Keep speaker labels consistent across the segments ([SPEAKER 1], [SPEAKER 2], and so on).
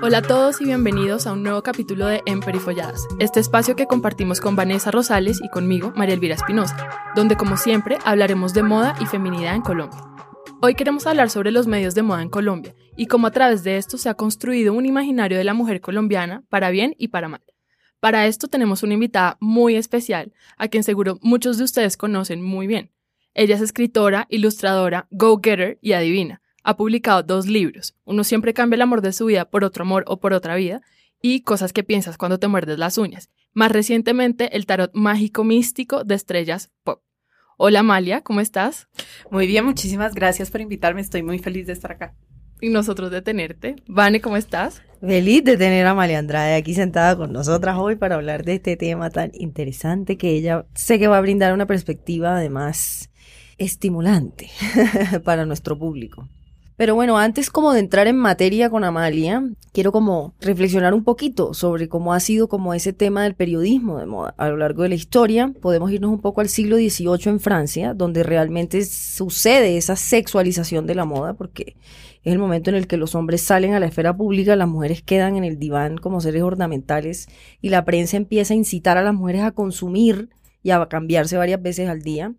[SPEAKER 1] Hola a todos y bienvenidos a un nuevo capítulo de Emperifolladas, este espacio que compartimos con Vanessa Rosales y conmigo, María Elvira Espinosa, donde como siempre hablaremos de moda y feminidad en Colombia. Hoy queremos hablar sobre los medios de moda en Colombia y cómo a través de esto se ha construido un imaginario de la mujer colombiana para bien y para mal. Para esto tenemos una invitada muy especial, a quien seguro muchos de ustedes conocen muy bien. Ella es escritora, ilustradora, go-getter y adivina ha publicado dos libros. Uno siempre cambia el amor de su vida por otro amor o por otra vida y cosas que piensas cuando te muerdes las uñas. Más recientemente, el tarot mágico místico de estrellas pop. Hola Amalia, ¿cómo estás?
[SPEAKER 2] Muy bien, muchísimas gracias por invitarme. Estoy muy feliz de estar acá.
[SPEAKER 1] Y nosotros de tenerte. Vane, ¿cómo estás?
[SPEAKER 3] Feliz de tener a Amalia Andrade aquí sentada con nosotras hoy para hablar de este tema tan interesante que ella sé que va a brindar una perspectiva además estimulante para nuestro público. Pero bueno, antes como de entrar en materia con Amalia, quiero como reflexionar un poquito sobre cómo ha sido como ese tema del periodismo de moda a lo largo de la historia. Podemos irnos un poco al siglo XVIII en Francia, donde realmente sucede esa sexualización de la moda, porque es el momento en el que los hombres salen a la esfera pública, las mujeres quedan en el diván como seres ornamentales y la prensa empieza a incitar a las mujeres a consumir y a cambiarse varias veces al día.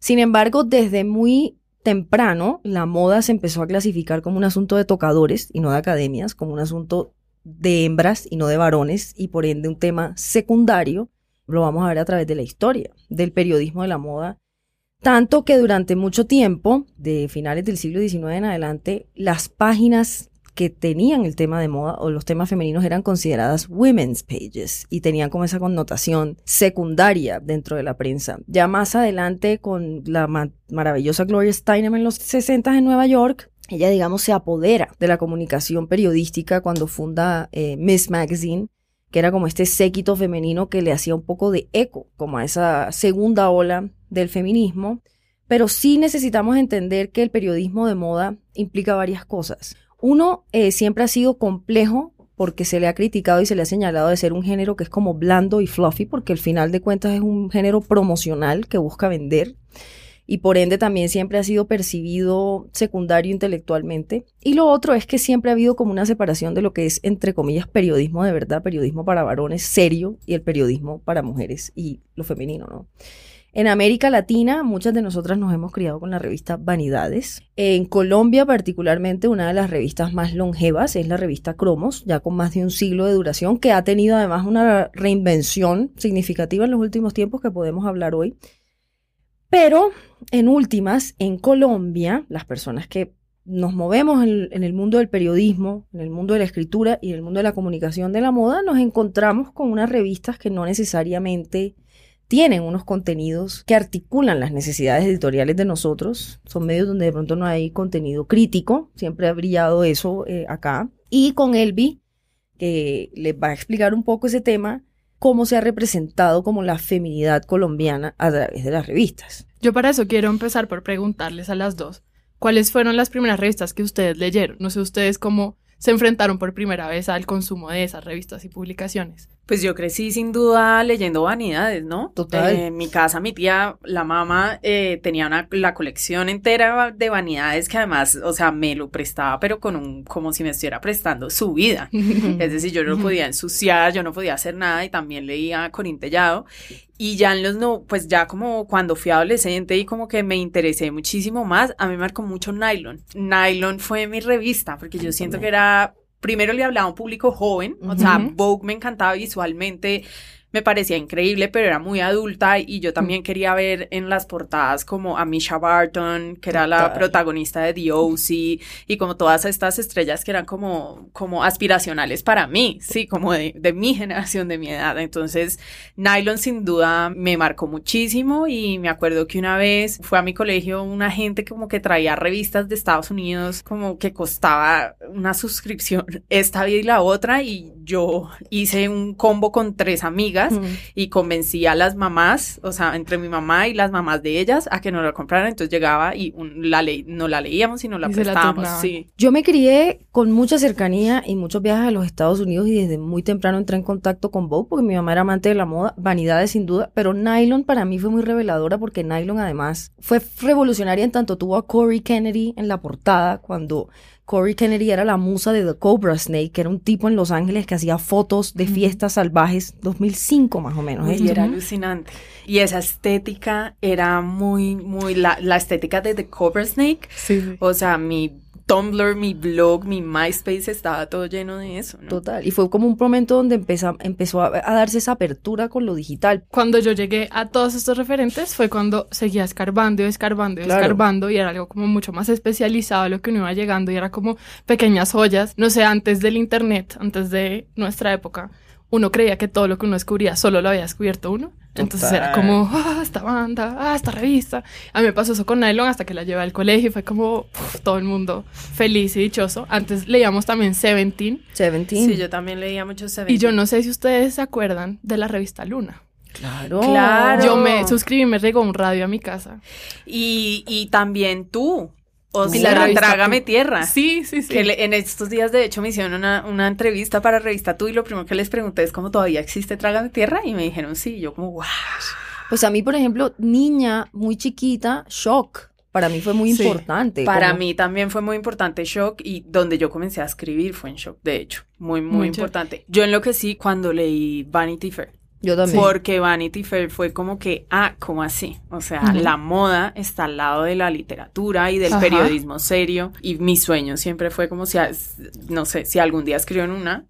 [SPEAKER 3] Sin embargo, desde muy temprano la moda se empezó a clasificar como un asunto de tocadores y no de academias, como un asunto de hembras y no de varones y por ende un tema secundario. Lo vamos a ver a través de la historia del periodismo de la moda. Tanto que durante mucho tiempo, de finales del siglo XIX en adelante, las páginas que tenían el tema de moda o los temas femeninos eran consideradas women's pages y tenían como esa connotación secundaria dentro de la prensa. Ya más adelante con la maravillosa Gloria Steinem en los 60 en Nueva York, ella digamos se apodera de la comunicación periodística cuando funda eh, Miss Magazine que era como este séquito femenino que le hacía un poco de eco, como a esa segunda ola del feminismo. Pero sí necesitamos entender que el periodismo de moda implica varias cosas. Uno eh, siempre ha sido complejo porque se le ha criticado y se le ha señalado de ser un género que es como blando y fluffy, porque al final de cuentas es un género promocional que busca vender y por ende también siempre ha sido percibido secundario intelectualmente. Y lo otro es que siempre ha habido como una separación de lo que es, entre comillas, periodismo de verdad, periodismo para varones serio y el periodismo para mujeres y lo femenino, ¿no? En América Latina, muchas de nosotras nos hemos criado con la revista Vanidades. En Colombia, particularmente, una de las revistas más longevas es la revista Cromos, ya con más de un siglo de duración, que ha tenido además una reinvención significativa en los últimos tiempos que podemos hablar hoy. Pero, en últimas, en Colombia, las personas que nos movemos en, en, el mundo del periodismo, en el mundo de la escritura y en el mundo de la comunicación de la moda, nos encontramos con unas revistas que no necesariamente tienen unos contenidos que articulan las necesidades editoriales de nosotros. Son medios donde de pronto no hay contenido crítico, siempre ha brillado eso eh, acá. Y con Elvi, que les va a explicar un poco ese tema, cómo se ha representado como la feminidad colombiana a través de las revistas.
[SPEAKER 1] Yo para eso quiero empezar por preguntarles a las dos, ¿cuáles fueron las primeras revistas que ustedes leyeron? No sé ustedes cómo se enfrentaron por primera vez al consumo de esas revistas y publicaciones.
[SPEAKER 2] Pues yo crecí sin duda leyendo vanidades, ¿no?
[SPEAKER 3] Total.
[SPEAKER 2] en mi casa, mi tía, la mamá, eh, tenía una, la colección entera de vanidades que además, o sea, me lo prestaba, pero con un, como si me estuviera prestando su vida. es decir, yo no podía ensuciar, yo no podía hacer nada y también leía con Tellado. Y ya en los no, pues ya como cuando fui adolescente y como que me interesé muchísimo más, a mí me marcó mucho Nylon. Nylon fue mi revista, porque yo siento que era primero le hablaba a un público joven, o sea, Vogue me encantaba visualmente, me parecía increíble, pero era muy adulta y yo también quería ver en las portadas como a Misha Barton, que era la protagonista de The O.C., y como todas estas estrellas que eran como, como aspiracionales para mí, sí, como de, de mi generación, de mi edad. Entonces, Nylon sin duda me marcó muchísimo y me acuerdo que una vez fue a mi colegio una gente como que traía revistas de Estados Unidos como que costaba una suscripción esta vida y la otra y yo hice un combo con tres amigas y convencí a las mamás, o sea, entre mi mamá y las mamás de ellas a que nos la compraran. Entonces llegaba y la no la leíamos y no la prestábamos. sí.
[SPEAKER 3] Yo me crié con mucha cercanía y muchos viajes a los Estados Unidos y desde muy temprano entré en contacto con Vogue porque mi mamá era amante de la moda, vanidades sin duda, pero Nylon para mí fue muy reveladora porque Nylon además fue revolucionaria en tanto tuvo a Corey Kennedy en la portada cuando Corey Kennedy era la musa de The Cobra Snake, que era un tipo en Los Ángeles que hacía fotos de fiestas salvajes, 2005 más o menos.
[SPEAKER 2] Y era alucinante. Y esa estética era muy, muy, la, la estética de The Cobra Snake. Sí. O sea, mi Tumblr, mi blog, mi MySpace estaba todo lleno de eso. ¿no?
[SPEAKER 3] Total. Y fue como un momento donde empezó, empezó a, darse esa apertura con lo digital.
[SPEAKER 1] Cuando yo llegué a todos estos referentes fue cuando seguía escarbando y escarbando y escarbando y era algo como mucho más especializado a lo que uno iba llegando y era como pequeñas joyas. No sé, antes del internet, antes de nuestra época, uno creía que todo lo que uno descubría solo lo había descubierto uno. Entonces era como, ah, esta banda, ah, esta revista. A mí me pasó eso con Nylon hasta que la llevé al colegio y fue como todo el mundo feliz y dichoso. Antes leíamos también Seventeen.
[SPEAKER 3] Seventeen.
[SPEAKER 2] Sí, yo también leía mucho Seventeen.
[SPEAKER 1] Y yo no sé si ustedes se acuerdan de la revista Luna.
[SPEAKER 3] Claro.
[SPEAKER 1] Claro. Yo me suscribí, me regó un radio a mi casa.
[SPEAKER 2] Y, y también tú, o sea, Trágame Tierra.
[SPEAKER 1] Sí, sí, sí.
[SPEAKER 2] Que en estos días, de hecho, me hicieron una, una, entrevista para Revista Tú y lo primero que les pregunté es cómo todavía existe Trágame Tierra y me dijeron sí. yo como, wow.
[SPEAKER 3] Pues a mí, por ejemplo, niña, muy chiquita, Shock. Para mí fue muy importante.
[SPEAKER 2] Para mí también fue muy importante Shock y donde yo comencé a escribir fue en Shock, de hecho. Muy, muy, importante. Yo enloquecí cuando leí Vanity Fair.
[SPEAKER 3] Yo también.
[SPEAKER 2] Porque Vanity Fair fue como que, ah, ¿cómo así? O sea, la moda está al lado de la literatura y del periodismo serio. Y mi sueño siempre fue como si, no sé, si algún día escribo en una,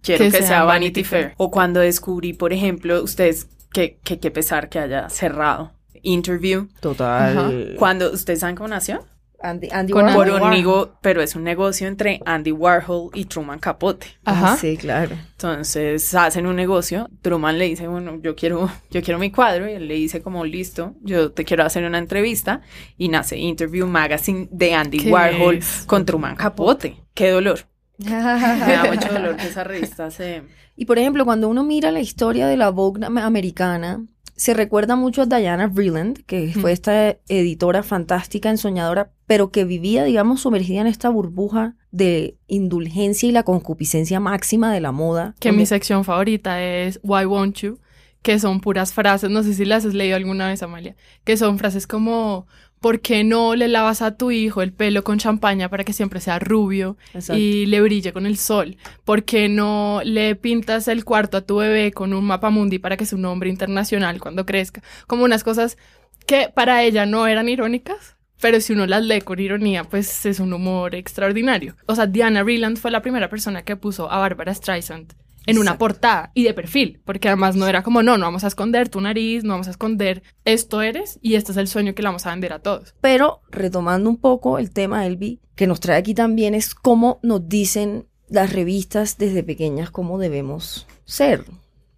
[SPEAKER 2] quiero que, sea, Vanity, Fair. O cuando descubrí, por ejemplo, ustedes, que, que, que pesar que haya cerrado. Interview.
[SPEAKER 3] Total.
[SPEAKER 2] Cuando, ¿ustedes saben cómo nació?
[SPEAKER 3] Andy, Andy
[SPEAKER 2] Warhol. Por un pero es un negocio entre Andy Warhol y Truman Capote.
[SPEAKER 3] Ajá. Sí, claro.
[SPEAKER 2] Entonces hacen un negocio. Truman le dice, bueno, yo quiero, yo quiero mi cuadro. Y él le dice como, listo, yo te quiero hacer una entrevista. Y nace Interview Magazine de Andy Warhol con Truman Capote. Qué dolor. Me da mucho dolor que esa revista se...
[SPEAKER 3] Y por ejemplo, cuando uno mira la historia de la Vogue americana, se recuerda mucho a Diana Vreeland, que fue esta editora fantástica, ensoñadora, pero que vivía, digamos, sumergida en esta burbuja de indulgencia y la concupiscencia máxima de la moda.
[SPEAKER 1] Que mi sección favorita es Why Won't You, que son puras frases, no sé si las has leído alguna vez, Amalia, que son frases como ¿por qué no le lavas a tu hijo el pelo con champaña para que siempre sea rubio y le brille con el sol? ¿Por qué no le pintas el cuarto a tu bebé con un mapa mundi para que sea un hombre internacional cuando crezca? Como unas cosas que para ella no eran irónicas, pero si uno las lee con ironía, pues es un humor extraordinario. O sea, Diana Vreeland fue la primera persona que puso a Barbara Streisand en una portada y de perfil, porque además no era como, no, no vamos a esconder tu nariz, no vamos a esconder esto eres y este es el sueño que le vamos a vender a todos.
[SPEAKER 3] Pero retomando un poco el tema, Elvi, que nos trae aquí también es cómo nos dicen las revistas desde pequeñas cómo debemos ser.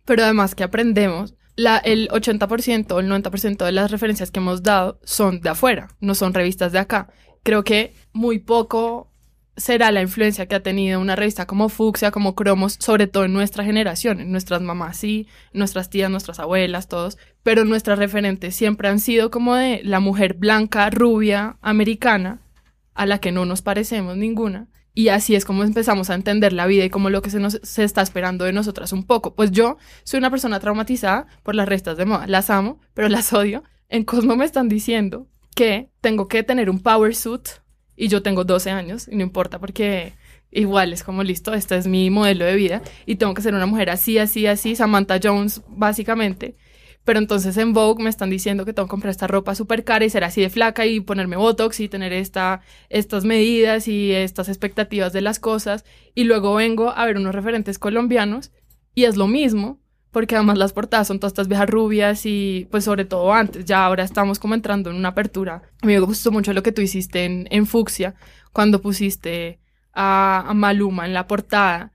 [SPEAKER 1] Pero además que aprendemos, la, el 80% o el 90% de las referencias que hemos dado son de afuera, no son revistas de acá. Creo que muy poco será la influencia que ha tenido una revista como Fuxia, como Cromos, sobre todo en nuestra generación, en nuestras mamás sí, nuestras tías, nuestras abuelas, todos, pero nuestras referentes siempre han sido como de la mujer blanca, rubia, americana, a la que no nos parecemos ninguna. Y así es como empezamos a entender la vida y como lo que se nos se está esperando de nosotras un poco. Pues yo soy una persona traumatizada por las restas de moda. Las amo, pero las odio. En Cosmo me están diciendo que tengo que tener un power suit y yo tengo 12 años y no importa porque igual es como listo, este es mi modelo de vida y tengo que ser una mujer así, así, así, Samantha Jones básicamente. Pero entonces en Vogue me están diciendo que tengo que comprar esta ropa súper cara y ser así de flaca y ponerme Botox y tener esta, estas medidas y estas expectativas de las cosas. Y luego vengo a ver unos referentes colombianos y es lo mismo, porque además las portadas son todas estas viejas rubias y pues sobre todo antes, ya ahora estamos como entrando en una apertura. A mí me gustó mucho lo que tú hiciste en, en Fucsia, cuando pusiste a, Maluma en la portada.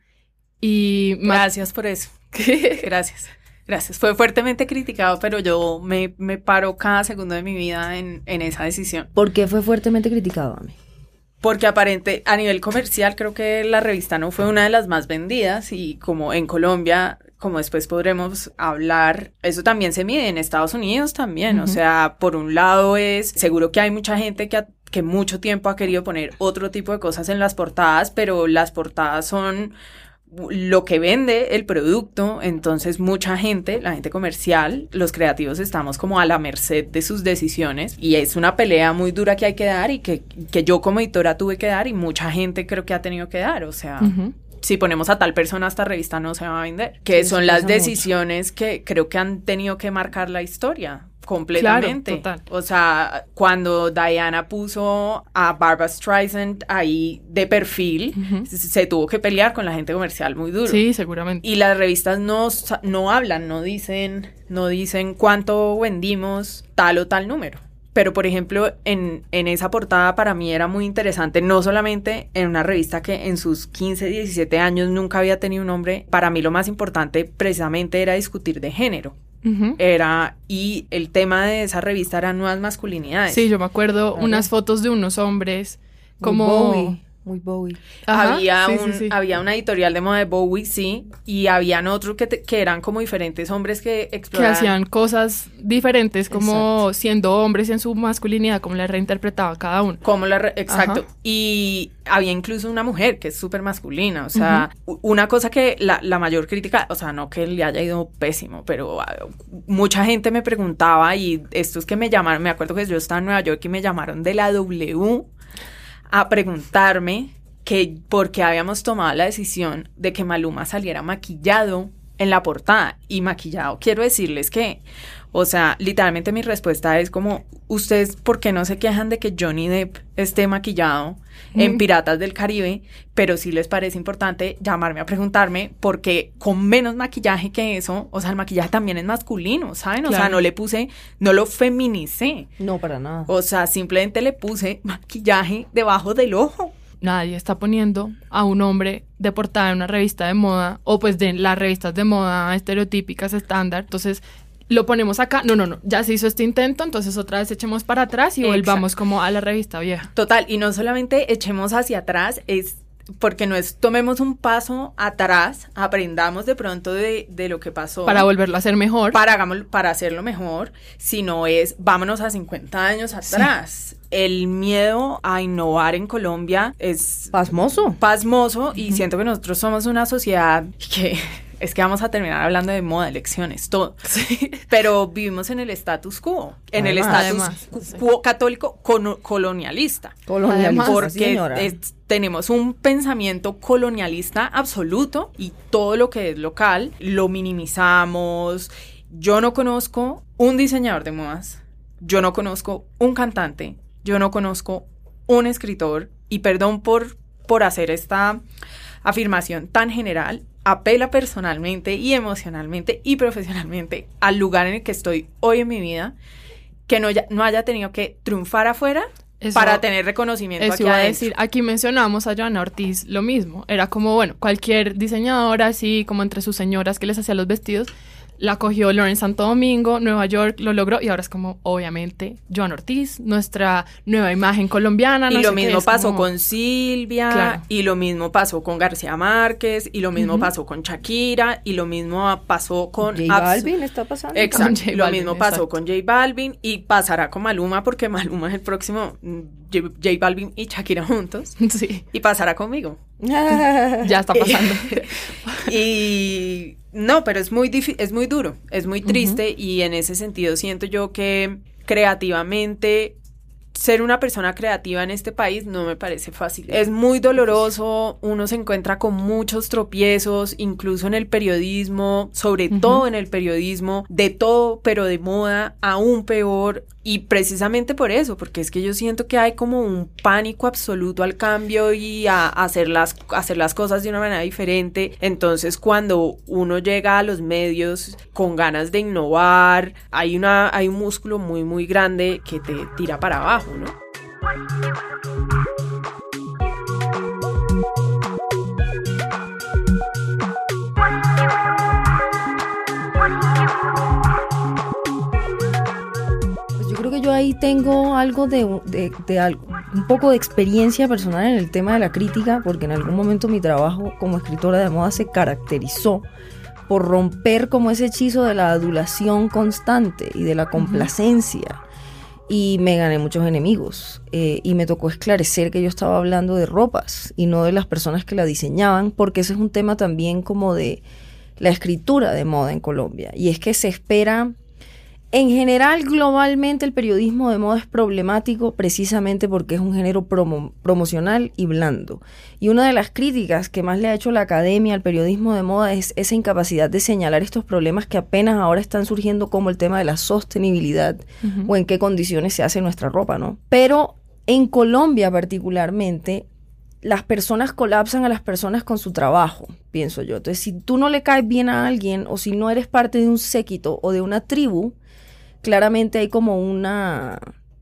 [SPEAKER 1] Y
[SPEAKER 2] Gracias por eso. Gracias. Gracias. Fue fuertemente criticado, pero yo me, me paro cada segundo de mi vida en, en esa decisión.
[SPEAKER 3] ¿Por qué fue fuertemente criticado a mí?
[SPEAKER 2] Porque aparente, a nivel comercial, creo que la revista no fue una de las más vendidas y como en Colombia como después podremos hablar, eso también se mide en Estados Unidos también. O sea, por un lado es, seguro que hay mucha gente que, que mucho tiempo ha querido poner otro tipo de cosas en las portadas, pero las portadas son lo que vende el producto, entonces mucha gente, la gente comercial, los creativos estamos como a la merced de sus decisiones y es una pelea muy dura que hay que dar y que, que yo como editora tuve que dar y mucha gente creo que ha tenido que dar, o sea si ponemos a tal persona esta revista no se va a vender. Que son las decisiones que creo que han tenido que marcar la historia completamente. O sea, cuando Diana puso a Barbara Streisand ahí de perfil, se, tuvo que pelear con la gente comercial muy duro.
[SPEAKER 1] Sí, seguramente.
[SPEAKER 2] Y las revistas no, no hablan, no dicen, no dicen cuánto vendimos tal o tal número. Pero, por ejemplo, en, en, esa portada para mí era muy interesante, no solamente en una revista que en sus 15, 17 años nunca había tenido un nombre, para mí lo más importante precisamente era discutir de género. Era, y el tema de esa revista eran nuevas masculinidades.
[SPEAKER 1] Sí, yo me acuerdo unas fotos de unos hombres como
[SPEAKER 3] muy Bowie.
[SPEAKER 2] había, un, había una editorial de moda de Bowie, sí, y habían otros que, que eran como diferentes hombres que exploraban.
[SPEAKER 1] Que hacían cosas diferentes, como siendo hombres en su masculinidad, como la reinterpretaba cada uno.
[SPEAKER 2] Como la exacto. Y había incluso una mujer que es súper masculina, o sea, una cosa que la, la, mayor crítica, o sea, no que le haya ido pésimo, pero ah, mucha gente me preguntaba y estos que me llamaron, me acuerdo que yo estaba en Nueva York y me llamaron de la W a preguntarme que por qué habíamos tomado la decisión de que Maluma saliera maquillado en la portada. Y maquillado, quiero decirles que, o sea, literalmente mi respuesta es como, ¿ustedes por qué no se quejan de que Johnny Depp esté maquillado en Piratas del Caribe? Pero sí les parece importante llamarme a preguntarme porque con menos maquillaje que eso, o sea, el maquillaje también es masculino, ¿saben? O sea, no le puse, no lo feminicé.
[SPEAKER 3] No, para nada.
[SPEAKER 2] O sea, simplemente le puse maquillaje debajo del ojo
[SPEAKER 1] nadie está poniendo a un hombre de portada en una revista de moda o pues de las revistas de moda estereotípicas estándar. Entonces lo ponemos acá. No, no, no. Ya se hizo este intento, entonces otra vez echemos para atrás y volvamos como a la revista vieja.
[SPEAKER 2] Total. Y no solamente echemos hacia atrás, es porque no es tomemos un paso atrás, aprendamos de pronto de, de, lo que pasó.
[SPEAKER 1] Para volverlo a hacer mejor.
[SPEAKER 2] Para, hagamos, para hacerlo mejor, sino es vámonos a 50 años atrás. El miedo a innovar en Colombia es...
[SPEAKER 3] Pasmoso.
[SPEAKER 2] Pasmoso y siento que nosotros somos una sociedad que es que vamos a terminar hablando de moda, elecciones, todo. Pero vivimos en el status quo, en el status quo católico colonialista.
[SPEAKER 3] Colonialista,
[SPEAKER 2] porque tenemos un pensamiento colonialista absoluto y todo lo que es local lo minimizamos. Yo no conozco un diseñador de modas, yo no conozco un cantante, yo no conozco un escritor y perdón por, por hacer esta afirmación tan general, apela personalmente y emocionalmente y profesionalmente al lugar en el que estoy hoy en mi vida, que no, no haya tenido que triunfar afuera para tener reconocimiento
[SPEAKER 1] eso aquí iba a decir, aquí mencionamos a Joana Ortiz lo mismo, era como, bueno, cualquier diseñadora así como entre sus señoras que les hacía los vestidos, la cogió Lauren Santo Domingo, Nueva York, lo logró y ahora es como, obviamente, Joan Ortiz, nuestra nueva imagen colombiana.
[SPEAKER 2] y lo mismo pasó con Silvia, y lo mismo pasó con García Márquez, y lo mismo pasó con Shakira, y lo mismo pasó con...
[SPEAKER 3] J Balvin está pasando.
[SPEAKER 2] Exacto, lo mismo pasó con J Balvin y pasará con Maluma porque Maluma es el próximo mm, J Balvin y Shakira juntos.
[SPEAKER 1] Sí.
[SPEAKER 2] Y pasará conmigo.
[SPEAKER 1] ya está pasando.
[SPEAKER 2] y no, pero es muy es muy duro, es muy triste y en ese sentido siento yo que creativamente ser una persona creativa en este país no me parece fácil. Es muy doloroso, uno se encuentra con muchos tropiezos, incluso en el periodismo, sobre todo en el periodismo, de todo, pero de moda, aún peor. Y precisamente por eso, porque es que yo siento que hay como un pánico absoluto al cambio y a hacer las, hacer las cosas de una manera diferente. Entonces, cuando uno llega a los medios con ganas de innovar, hay, una, hay un músculo muy, muy grande que te tira para abajo, ¿no?
[SPEAKER 3] Ahí tengo algo de, un poco de experiencia personal en el tema de la crítica, porque en algún momento mi trabajo como escritora de moda se caracterizó por romper como ese hechizo de la adulación constante y de la complacencia. Y me gané muchos enemigos. Eh, y me tocó esclarecer que yo estaba hablando de ropas y no de las personas que la diseñaban, porque ese es un tema también como de la escritura de moda en Colombia. Y es que se espera en general, globalmente el periodismo de moda es problemático precisamente porque es un género promocional y blando. Y una de las críticas que más le ha hecho la academia al periodismo de moda es esa incapacidad de señalar estos problemas que apenas ahora están surgiendo como el tema de la sostenibilidad o en qué condiciones se hace nuestra ropa, ¿no? Pero en Colombia particularmente, las personas colapsan a las personas con su trabajo, pienso yo. Entonces, si tú no le caes bien a alguien o si no eres parte de un séquito o de una tribu, claramente hay como una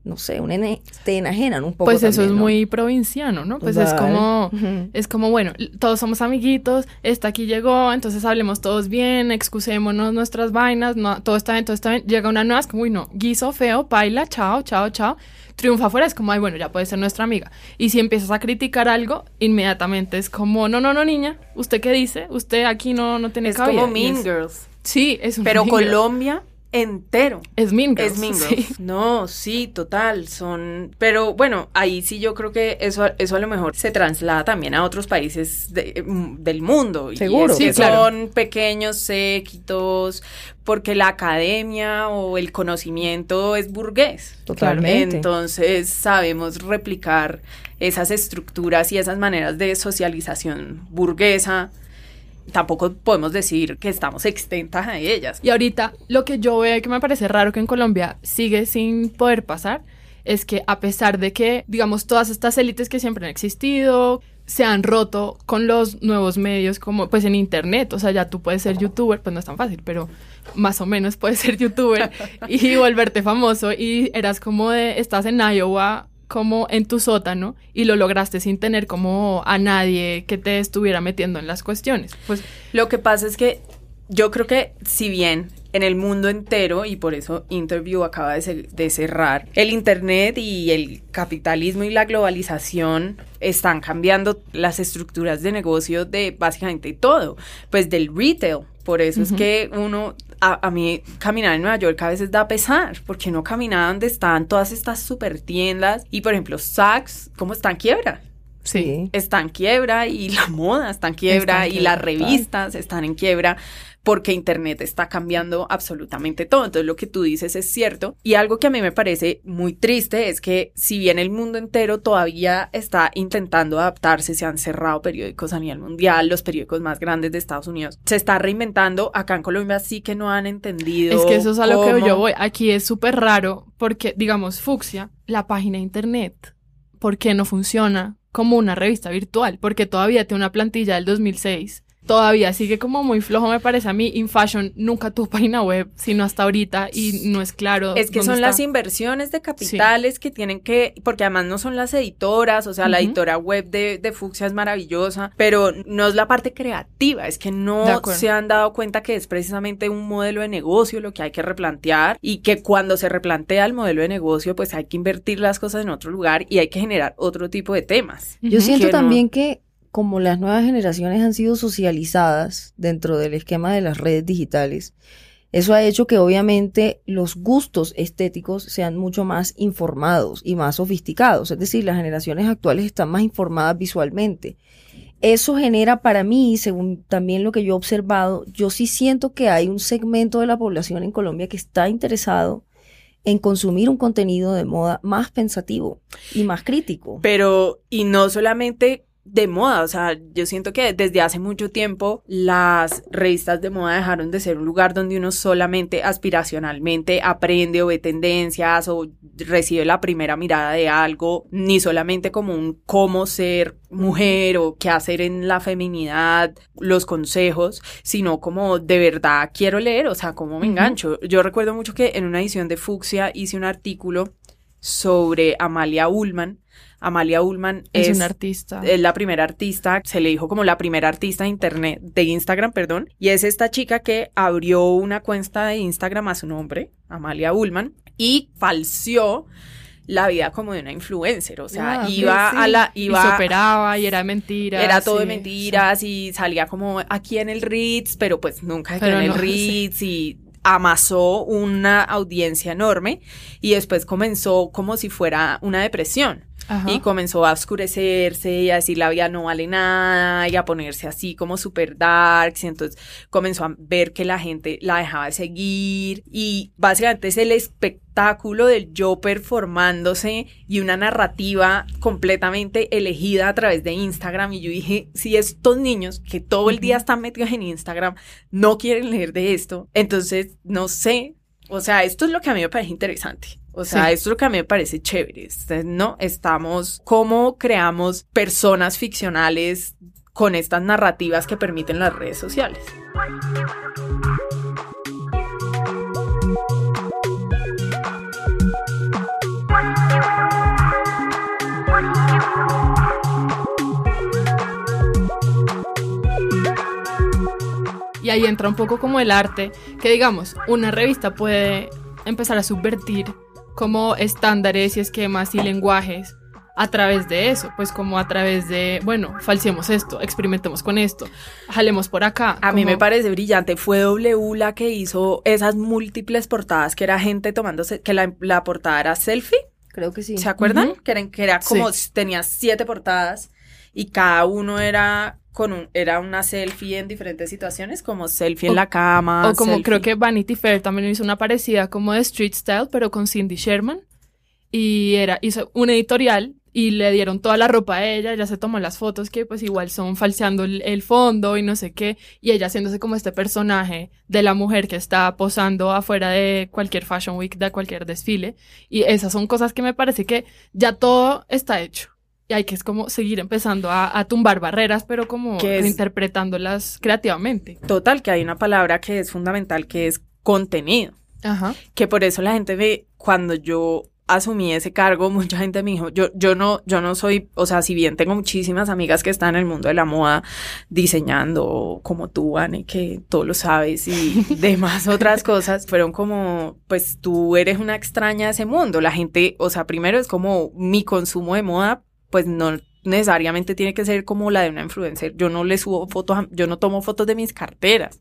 [SPEAKER 3] no sé, una este, enajena, un poco.
[SPEAKER 1] Pues eso es muy provinciano, ¿no? Pues es como, es como, bueno, todos somos amiguitos, esta aquí llegó, entonces hablemos todos bien, excusémonos nuestras vainas, no, todo está bien, todo está bien. Llega una nueva, es como, uy, no, guiso feo, baila, chao, chao, chao. Triunfa afuera, es como, ay, bueno, ya puede ser nuestra amiga. Y si empiezas a criticar algo, inmediatamente es como, no, no, no, niña, ¿usted qué dice? Usted aquí no, no tiene
[SPEAKER 2] Es como Mean Girls.
[SPEAKER 1] Sí, es un
[SPEAKER 2] Pero Colombia entero.
[SPEAKER 1] Es Mean Es
[SPEAKER 2] Mean No, sí, total, son... Pero bueno, ahí sí yo creo que eso, eso a lo mejor se traslada también a otros países mm, del mundo.
[SPEAKER 3] Seguro.
[SPEAKER 2] sí, Son pequeños séquitos, porque la academia o el conocimiento es burgués.
[SPEAKER 3] Totalmente.
[SPEAKER 2] Entonces sabemos replicar esas estructuras y esas maneras de socialización burguesa tampoco podemos decir que estamos extentas a ellas.
[SPEAKER 1] Y ahorita lo que yo veo que me parece raro que en Colombia sigue sin poder pasar es que a pesar de que, digamos, todas estas élites que siempre han existido se han roto con los nuevos medios como pues en internet, o sea, ya tú puedes ser youtuber, pues no es tan fácil, pero más o menos puedes ser youtuber y volverte famoso y eras como de, estás en Iowa como en tu sótano y lo lograste sin tener como a nadie que te estuviera metiendo en las cuestiones. Pues
[SPEAKER 2] lo que pasa es que yo creo que si bien en el mundo entero, y por eso Interview acaba de, cerrar, el Internet y el capitalismo y la globalización están cambiando las estructuras de negocio de básicamente todo, pues del retail. Por eso es que uno a, mí caminar en Nueva York a veces da pesar, porque no caminaba donde están todas estas super tiendas y por ejemplo Saks, ¿cómo está en quiebra?
[SPEAKER 3] Sí.
[SPEAKER 2] Está en quiebra y la moda está en quiebra y las revistas están en quiebra porque Internet está cambiando absolutamente todo. Entonces lo que tú dices es cierto. Y algo que a mí me parece muy triste es que si bien el mundo entero todavía está intentando adaptarse, se han cerrado periódicos a nivel mundial, los periódicos más grandes de Estados Unidos, se está reinventando. Acá en Colombia sí que no han entendido.
[SPEAKER 1] Es que eso es a lo que yo voy. Aquí es súper raro porque, digamos, Fuxia, la página de Internet, ¿por qué no funciona? como una revista virtual, porque todavía tiene una plantilla del 2006 todavía sigue como muy flojo, me parece a mí. InFashion nunca tuvo página web, sino hasta ahorita, y no es claro.
[SPEAKER 2] Es que son las inversiones de capitales que tienen que, porque además no son las editoras, o sea, la editora web de, de Fuxia es maravillosa, pero no es la parte creativa, es que no se han dado cuenta que es precisamente un modelo de negocio lo que hay que replantear y que cuando se replantea el modelo de negocio, pues hay que invertir las cosas en otro lugar y hay que generar otro tipo de temas.
[SPEAKER 3] Yo siento también que como las nuevas generaciones han sido socializadas dentro del esquema de las redes digitales, eso ha hecho que obviamente los gustos estéticos sean mucho más informados y más sofisticados. Es decir, las generaciones actuales están más informadas visualmente. Eso genera para mí, según también lo que yo he observado, yo sí siento que hay un segmento de la población en Colombia que está interesado en consumir un contenido de moda más pensativo y más crítico.
[SPEAKER 2] Pero, y no solamente de moda, o sea, yo siento que desde hace mucho tiempo las revistas de moda dejaron de ser un lugar donde uno solamente aspiracionalmente aprende o ve tendencias o recibe la primera mirada de algo, ni solamente como un cómo ser mujer o qué hacer en la feminidad, los consejos, sino como de verdad quiero leer, o sea, cómo me engancho. Yo recuerdo mucho que en una edición de Fuxia hice un artículo sobre Amalia Ullman, Amalia Ullman
[SPEAKER 1] es, una artista.
[SPEAKER 2] Es la primera artista, se le dijo como la primera artista de internet, de Instagram, perdón, y es esta chica que abrió una cuenta de Instagram a su nombre, Amalia Ullman, y falseó la vida como de una influencer, o sea,
[SPEAKER 3] Ah,
[SPEAKER 2] iba
[SPEAKER 3] sí.
[SPEAKER 2] a la,
[SPEAKER 1] Y
[SPEAKER 2] iba
[SPEAKER 1] se operaba y era mentira.
[SPEAKER 2] era todo de
[SPEAKER 1] sí,
[SPEAKER 2] mentiras y salía como aquí en el Ritz, pero pues nunca se quedó
[SPEAKER 1] Pero
[SPEAKER 2] en el Ritz y amasó una audiencia enorme y después comenzó como si fuera una depresión.
[SPEAKER 1] Ajá.
[SPEAKER 2] Y comenzó a oscurecerse y a decir la vida no vale nada y a ponerse así como super darks. Y entonces comenzó a ver que la gente la dejaba de seguir. Y básicamente es el espectáculo del yo performándose y una narrativa completamente elegida a través de Instagram. Y yo dije, si estos niños que todo el día están metidos en Instagram no quieren leer de esto, entonces no sé. O sea, esto es lo que a mí me parece interesante. O sea,
[SPEAKER 1] Sí.
[SPEAKER 2] esto es lo que a mí me parece chévere, ¿no? Estamos, cómo creamos personas ficcionales con estas narrativas que permiten las redes sociales.
[SPEAKER 1] Y ahí entra un poco como el arte, que digamos, una revista puede empezar a subvertir como estándares y esquemas y lenguajes a través de eso, pues como a través de, bueno, falsemos esto, experimentemos con esto, jalemos por acá.
[SPEAKER 2] A mí me parece brillante. Fue W la que hizo esas múltiples portadas que era gente tomándose, que la, la portada era selfie.
[SPEAKER 3] Creo que sí.
[SPEAKER 2] ¿Se acuerdan? Que, era como,
[SPEAKER 1] Sí.
[SPEAKER 2] tenía siete portadas y cada uno era con un, era una selfie en diferentes situaciones, como selfie en la cama.
[SPEAKER 1] O como
[SPEAKER 2] selfie-
[SPEAKER 1] creo que Vanity Fair también hizo una parecida como de Street Style, pero con Cindy Sherman. Y era, hizo un editorial y le dieron toda la ropa a ella, ella se tomó las fotos que pues igual son falseando el, el fondo y no sé qué, y ella haciéndose como este personaje de la mujer que está posando afuera de cualquier Fashion Week, de cualquier desfile. Y esas son cosas que me parece que ya todo está hecho. Y hay que es como seguir empezando a, a tumbar barreras, pero como
[SPEAKER 2] Que
[SPEAKER 1] reinterpretándolas creativamente.
[SPEAKER 2] Total, que hay una palabra que es fundamental, que es contenido.
[SPEAKER 1] Ajá.
[SPEAKER 2] que por eso la gente ve cuando yo asumí ese cargo, mucha gente me dijo, yo, yo no, yo no soy, o sea, si bien tengo muchísimas amigas que están en el mundo de la moda diseñando, como tú, Anne, que todo lo sabes y demás otras cosas, fueron como, pues tú eres una extraña de ese mundo. La gente, o sea, primero es como mi consumo de moda, pues no necesariamente tiene que ser como la de una influencer. Yo no le subo fotos, a- yo no tomo fotos de mis carteras.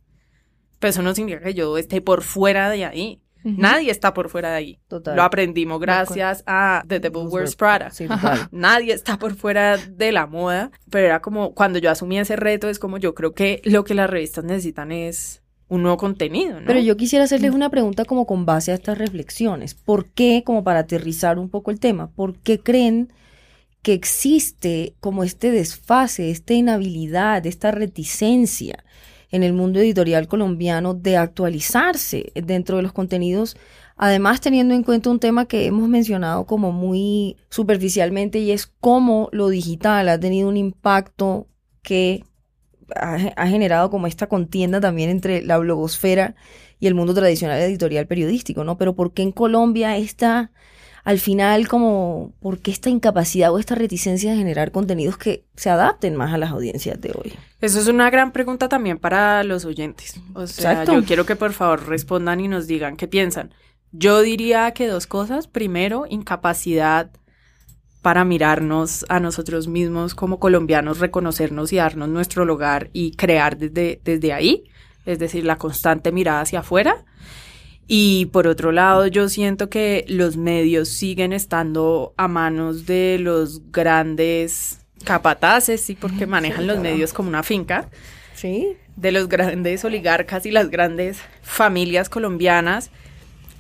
[SPEAKER 2] Pero eso no significa que yo esté por fuera de ahí. Nadie está por fuera de ahí.
[SPEAKER 3] Total.
[SPEAKER 2] Lo aprendimos gracias a The Devil Wears Prada.
[SPEAKER 3] Sí.
[SPEAKER 2] Nadie está por fuera de la moda, pero era como cuando yo asumí ese reto, es como yo creo que lo que las revistas necesitan es un nuevo contenido, ¿no?
[SPEAKER 3] Pero yo quisiera hacerles una pregunta como con base a estas reflexiones. ¿Por qué, como para aterrizar un poco el tema, por qué creen que existe como este desfase, esta inhabilidad, esta reticencia en el mundo editorial colombiano de actualizarse dentro de los contenidos? Además, teniendo en cuenta un tema que hemos mencionado como muy superficialmente y es cómo lo digital ha tenido un impacto que ha, generado como esta contienda también entre la blogosfera y el mundo tradicional editorial periodístico, ¿no? Pero ¿por qué en Colombia esta, al final, como, por qué esta incapacidad o esta reticencia de generar contenidos que se adapten más a las audiencias de hoy?
[SPEAKER 2] Eso es una gran pregunta también para los oyentes. O sea,
[SPEAKER 3] Exacto.
[SPEAKER 2] yo quiero que por favor respondan y nos digan qué piensan. Yo diría que dos cosas. Primero, incapacidad para mirarnos a nosotros mismos como colombianos, reconocernos y darnos nuestro lugar y crear desde, desde ahí, es decir, la constante mirada hacia afuera. Y por otro lado, yo siento que los medios siguen estando a manos de los grandes capataces, sí, porque manejan los
[SPEAKER 3] claro.
[SPEAKER 2] medios como una finca,
[SPEAKER 3] Sí.
[SPEAKER 2] de los grandes oligarcas y las grandes familias colombianas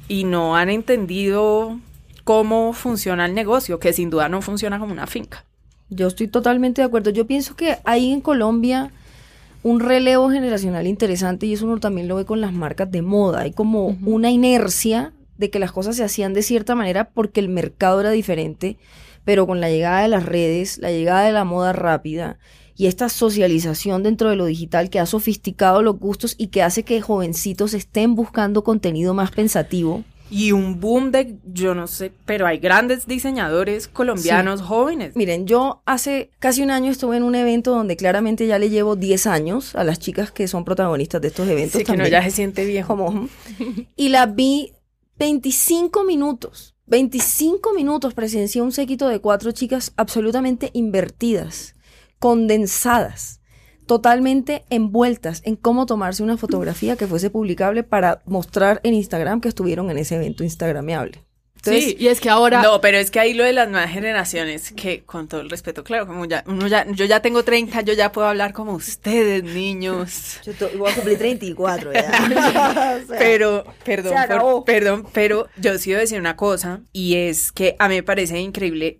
[SPEAKER 2] y no han entendido cómo funciona el negocio, que sin duda no funciona como una finca.
[SPEAKER 3] Yo estoy totalmente de acuerdo. Yo pienso que hay en Colombia un relevo generacional interesante y eso uno también lo ve con las marcas de moda. Hay como una inercia de que las cosas se hacían de cierta manera porque el mercado era diferente, pero con la llegada de las redes, la llegada de la moda rápida y esta socialización dentro de lo digital que ha sofisticado los gustos y que hace que jovencitos estén buscando contenido más pensativo.
[SPEAKER 2] Y un boom de, yo no sé, pero hay grandes diseñadores colombianos jóvenes.
[SPEAKER 3] Miren, yo hace casi un año estuve en un evento donde claramente ya le llevo 10 años a las chicas que son protagonistas de estos eventos
[SPEAKER 2] Sí, que no
[SPEAKER 3] también.
[SPEAKER 2] ya se siente viejo.
[SPEAKER 3] Como, y las vi 25 minutos 25 minutos presencié un séquito de cuatro chicas absolutamente invertidas, condensadas, totalmente envueltas en cómo tomarse una fotografía que fuese publicable para mostrar en Instagram que estuvieron en ese evento instagramiable.
[SPEAKER 1] sí, y es que ahora...
[SPEAKER 2] No, pero es que ahí lo de las nuevas generaciones, que con todo el respeto, claro, como ya, uno ya, yo ya tengo 30, yo ya puedo hablar como ustedes, niños.
[SPEAKER 3] Yo voy a cumplir 34 ya. O sea,
[SPEAKER 2] Pero, perdón, por- perdón, pero yo sí voy a decir una cosa, y es que a mí me parece increíble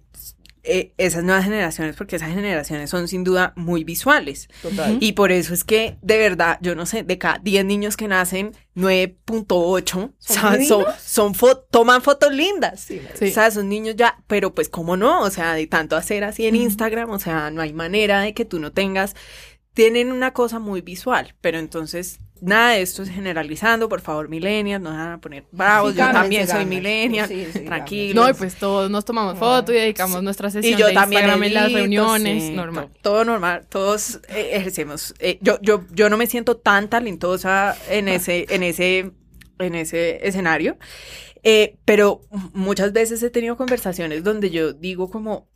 [SPEAKER 2] eh, esas nuevas generaciones, porque esas generaciones son sin duda muy visuales.
[SPEAKER 3] Total.
[SPEAKER 2] Y por eso es que, de verdad, yo no sé, de cada 10 niños que nacen, 9.8 son, son, son fo- toman fotos lindas.
[SPEAKER 1] Sí.
[SPEAKER 2] O sea, esos niños ya, pero pues cómo no, o sea, de tanto hacer así en Instagram, o sea, no hay manera de que tú no tengas, tienen una cosa muy visual, pero entonces nada de esto es generalizando, por favor, millennials, no van a poner bravos,
[SPEAKER 3] Sí,
[SPEAKER 2] yo también soy millennial,
[SPEAKER 3] Sí, sí,
[SPEAKER 2] tranquilos.
[SPEAKER 1] No, y pues todos nos tomamos fotos y dedicamos nuestra
[SPEAKER 2] Y
[SPEAKER 1] sesión
[SPEAKER 2] yo
[SPEAKER 1] de
[SPEAKER 2] también
[SPEAKER 1] Instagram en las reuniones,
[SPEAKER 2] sí,
[SPEAKER 1] normal.
[SPEAKER 2] to- Todo normal, todos eh, ejercemos. eh, yo, yo, yo no me siento tan talentosa en ese, en ese, en ese escenario. eh, pero muchas veces he tenido conversaciones donde yo digo como,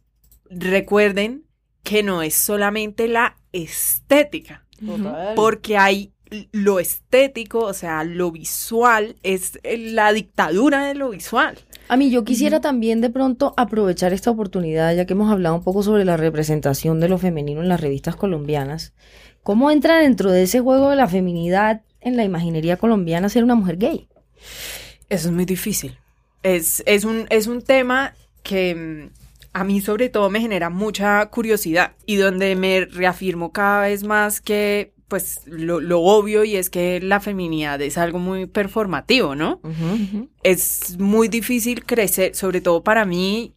[SPEAKER 2] recuerden que no es solamente la estética,
[SPEAKER 3] Total.
[SPEAKER 2] porque hay lo estético, o sea, lo visual, es la dictadura de lo visual.
[SPEAKER 3] A mí yo quisiera también de pronto aprovechar esta oportunidad, ya que hemos hablado un poco sobre la representación de lo femenino en las revistas colombianas. ¿Cómo entra dentro de ese juego de la feminidad en la imaginería colombiana ser una mujer gay?
[SPEAKER 2] Eso es muy difícil. Es, es, un, es un tema que mm, a mí sobre todo me genera mucha curiosidad y donde me reafirmo cada vez más que pues lo, lo obvio y es que la feminidad es algo muy performativo, ¿no? Es muy difícil crecer, sobre todo para mí,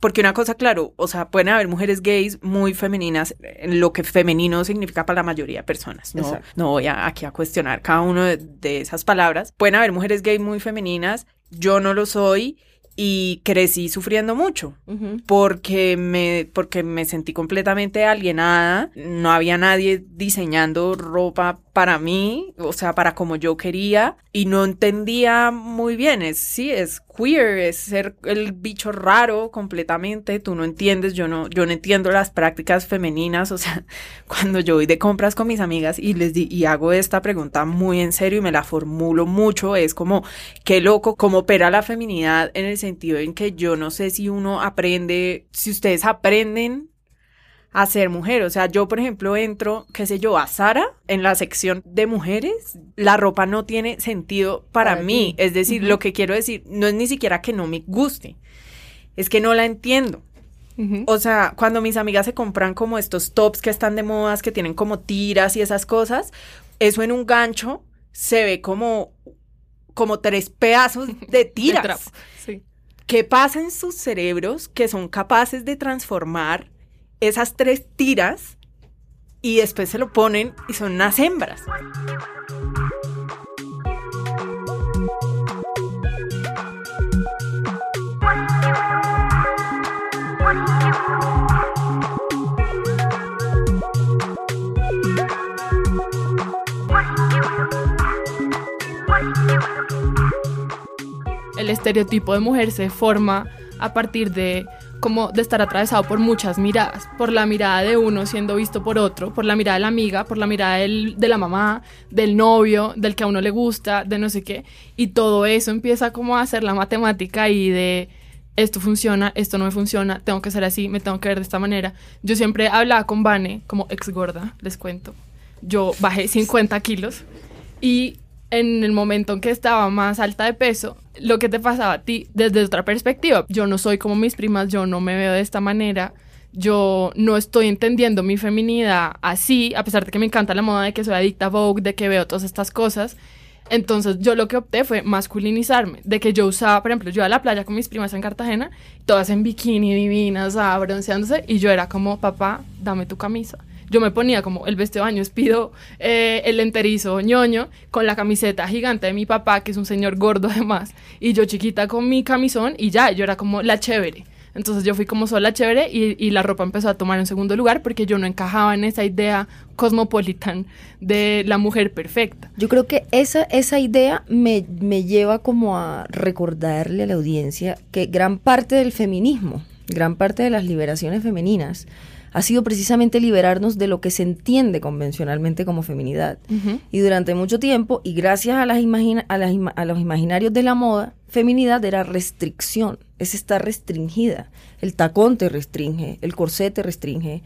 [SPEAKER 2] porque una cosa, claro, o sea, pueden haber mujeres gays muy femeninas, en lo que femenino significa para la mayoría de personas. No,
[SPEAKER 3] Exacto.
[SPEAKER 2] no voy a, aquí a cuestionar cada una de, de esas palabras. Pueden haber mujeres gays muy femeninas, yo no lo soy y crecí sufriendo mucho porque me, porque me sentí completamente alienada, no había nadie diseñando ropa para mí, o sea, para como yo quería, y no entendía muy bien, es, sí, es queer, es ser el bicho raro completamente, tú no entiendes, yo no, yo no entiendo las prácticas femeninas, o sea, cuando yo voy de compras con mis amigas y les di, y hago esta pregunta muy en serio y me la formulo mucho, es como, qué loco, cómo opera la feminidad en el sentido en que yo no sé si uno aprende, si ustedes aprenden a ser mujer. O sea, yo, por ejemplo, entro, qué sé yo, a Sara en la sección de mujeres. La ropa no tiene sentido para,
[SPEAKER 3] Para
[SPEAKER 2] mí.
[SPEAKER 3] ti.
[SPEAKER 2] Es decir, lo que quiero decir no es ni siquiera que no me guste, es que no la entiendo. O sea, cuando mis amigas se compran como estos tops que están de modas, que tienen como tiras y esas cosas, eso en un gancho se ve como, como tres pedazos de tiras.
[SPEAKER 1] sí.
[SPEAKER 2] ¿Qué pasa en sus cerebros que son capaces de transformar esas tres tiras y después se lo ponen y son unas hembras?
[SPEAKER 1] El estereotipo de mujer se forma a partir de como de estar atravesado por muchas miradas, por la mirada de uno siendo visto por otro, por la mirada de la amiga, por la mirada del- de la mamá, del novio, del que a uno le gusta, de no sé qué, y todo eso empieza como a hacer la matemática y de esto funciona, esto no me funciona, tengo que ser así, me tengo que ver de esta manera. Yo siempre hablaba con Vane como ex gorda, les cuento. Yo bajé 50 kilos y en el momento en que estaba más alta de peso, lo que te pasaba a ti desde otra perspectiva. Yo no soy como mis primas, yo no me veo de esta manera, yo no estoy entendiendo mi feminidad así, a pesar de que me encanta la moda, de que soy adicta a Vogue, de que veo todas estas cosas. Entonces yo lo que opté fue masculinizarme, de que yo usaba, por ejemplo, yo iba a la playa con mis primas en Cartagena, todas en bikini divinas, ah, bronceándose, y yo era como, papá, dame tu camisa. Yo me ponía como el vestido de baño, pido eh, el enterizo ñoño con la camiseta gigante de mi papá, que es un señor gordo además, y yo chiquita con mi camisón y ya, yo era como la chévere. Entonces yo fui como sola chévere y, y, la ropa empezó a tomar un segundo lugar porque yo no encajaba en esa idea cosmopolitan de la mujer perfecta.
[SPEAKER 3] Yo creo que esa, esa idea me, me lleva como a recordarle a la audiencia que gran parte del feminismo, gran parte de las liberaciones femeninas, ha sido precisamente liberarnos de lo que se entiende convencionalmente como feminidad. Y durante mucho tiempo, y gracias a, las a, las a los imaginarios de la moda, feminidad era restricción, es estar restringida. El tacón te restringe, el corsé te restringe,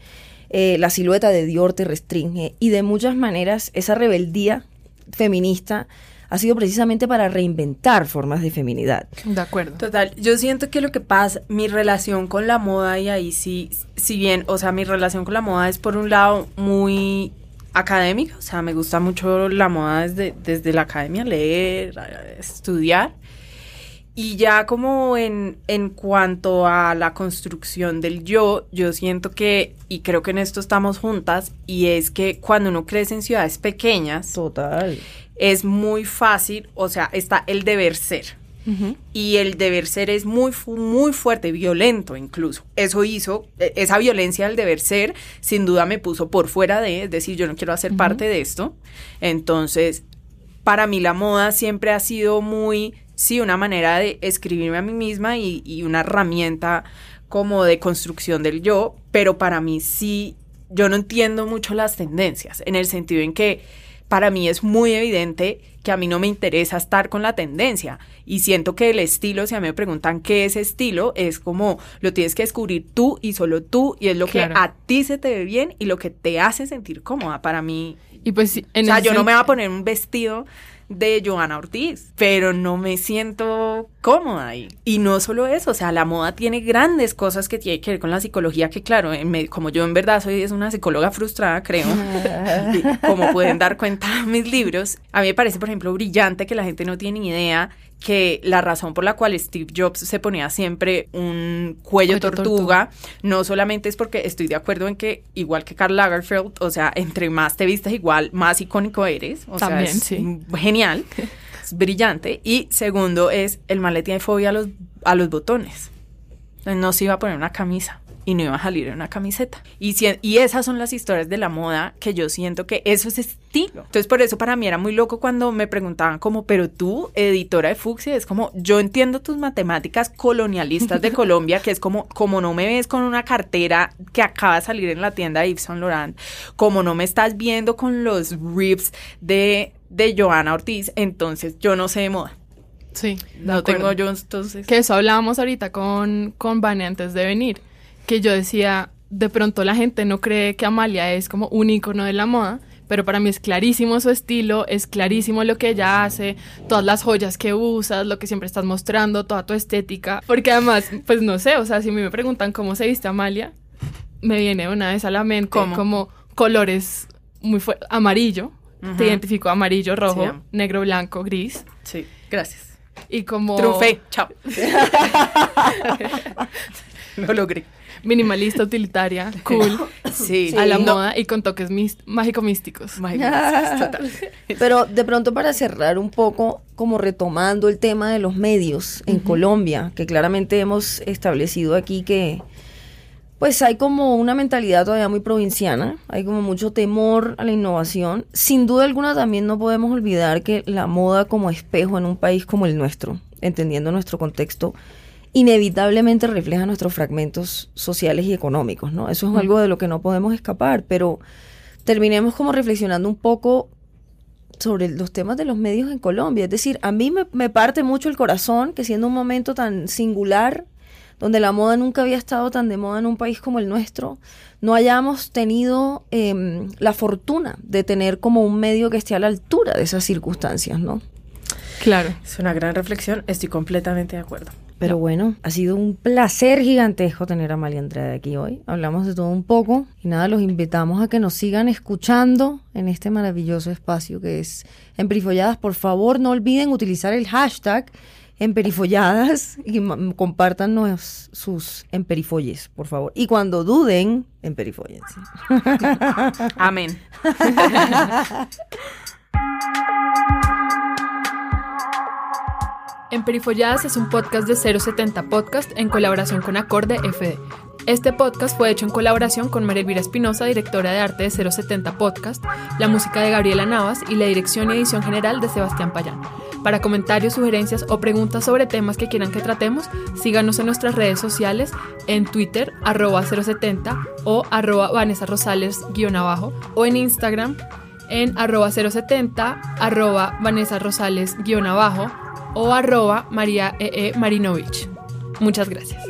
[SPEAKER 3] eh, la silueta de Dior te restringe, y de muchas maneras esa rebeldía feminista ha sido precisamente para reinventar formas de feminidad.
[SPEAKER 1] De acuerdo.
[SPEAKER 2] Total, yo siento que lo que pasa, mi relación con la moda y ahí sí, si bien, o sea, mi relación con la moda es por un lado muy académica, o sea, me gusta mucho la moda desde, desde la academia, leer, estudiar. Y ya como en, en cuanto a la construcción del yo, yo siento que, y creo que en esto estamos juntas, y es que cuando uno crece en ciudades pequeñas,
[SPEAKER 3] total
[SPEAKER 2] es muy fácil, o sea, está el deber ser. Y el deber ser es muy, muy fuerte, violento incluso. Eso hizo, e, esa violencia del deber ser, sin duda me puso por fuera de, es decir, yo no quiero hacer parte de esto. Entonces, para mí la moda siempre ha sido muy, sí, una manera de escribirme a mí misma y, y una herramienta como de construcción del yo, pero para mí sí, yo no entiendo mucho las tendencias, en el sentido en que para mí es muy evidente que a mí no me interesa estar con la tendencia y siento que el estilo, si a mí me preguntan qué es estilo, es como lo tienes que descubrir tú y solo tú y es lo que a ti se te ve bien y lo que te hace sentir cómoda. Para mí,
[SPEAKER 1] y pues,
[SPEAKER 2] o sea, yo no me voy a poner un vestido de Joana Ortiz, pero no me siento cómoda ahí. Y no solo eso, o sea, la moda tiene grandes cosas que tiene que ver con la psicología, que claro, como yo en verdad soy es una psicóloga frustrada, creo, como pueden dar cuenta mis libros, a mí me parece, por ejemplo, brillante que la gente no tiene ni idea que la razón por la cual Steve Jobs se ponía siempre un cuello, tortuga, no solamente es porque estoy de acuerdo en que, igual que Karl Lagerfeld, o sea, entre más te vistas igual, más icónico eres. O sea, es genial, es brillante. Y segundo es, el mal le tiene fobia a los, a los botones. No se iba a poner una camisa y no iba a salir en una camiseta. Y, y esas son las historias de la moda que yo siento que eso es estilo. Entonces por eso para mí era muy loco cuando me preguntaban como, pero tú, editora de Fuxia, es como, yo entiendo tus matemáticas colonialistas de Colombia, que es como, como no me ves con una cartera que acaba de salir en la tienda de Yves Saint Laurent, como no me estás viendo con los rips de, de Joana Ortiz, entonces yo no sé de moda.
[SPEAKER 1] Sí,
[SPEAKER 2] no tengo yo entonces.
[SPEAKER 1] Que eso hablábamos ahorita con, con Vane antes de venir que yo decía, de pronto la gente no cree que Amalia es como un icono de la moda, pero para mí es clarísimo su estilo, es clarísimo lo que ella hace, todas las joyas que usas, lo que siempre estás mostrando, toda tu estética, porque además, pues no sé, o sea, si me preguntan cómo se viste Amalia, me viene una vez a la mente como colores muy fuertes, amarillo, te identifico amarillo, rojo, negro, blanco, gris.
[SPEAKER 2] Sí, gracias.
[SPEAKER 1] Y como...
[SPEAKER 2] Trufé, chao. Lo logré
[SPEAKER 1] minimalista, utilitaria, cool,
[SPEAKER 2] sí,
[SPEAKER 1] a la moda y con toques mágico-místicos.
[SPEAKER 3] Pero de pronto para cerrar un poco, como retomando el tema de los medios en Colombia, que claramente hemos establecido aquí que pues hay como una mentalidad todavía muy provinciana, hay como mucho temor a la innovación. Sin duda alguna también no podemos olvidar que la moda como espejo en un país como el nuestro, entendiendo nuestro contexto, inevitablemente refleja nuestros fragmentos sociales y económicos, ¿no? Eso es algo de lo que no podemos escapar, pero terminemos como reflexionando un poco sobre los temas de los medios en Colombia. Es decir, a mí me, parte mucho el corazón que siendo un momento tan singular, donde la moda nunca había estado tan de moda en un país como el nuestro, no hayamos tenido em, la fortuna de tener como un medio que esté a la altura de esas circunstancias, ¿no?
[SPEAKER 1] Claro.
[SPEAKER 2] Es una gran reflexión, estoy completamente de acuerdo.
[SPEAKER 3] Pero bueno, ha sido un placer gigantesco tener a Amalia Andrade aquí hoy. Hablamos de todo un poco y nada, los invitamos a que nos sigan escuchando en este maravilloso espacio que es Emperifolladas. Por favor, no olviden utilizar el hashtag Emperifolladas y compártanos sus emperifolles, por favor. Y cuando duden, emperifollen.
[SPEAKER 2] Amén.
[SPEAKER 1] Emperifolladas es un podcast de 070 Podcast en colaboración con Acorde FD. Este podcast fue hecho en colaboración con María Elvira Espinosa, directora de arte de 070 Podcast, la música de Gabriela Navas y la dirección y edición general de Sebastián Payán. Para comentarios, sugerencias o preguntas sobre temas que quieran que tratemos, síganos en nuestras redes sociales en Twitter, arroba 070 o arroba Vanessa Rosales guion abajo o en Instagram en arroba 070, arroba Vanessa Rosales guion abajo o arroba María e. E. Marinovich. Muchas gracias.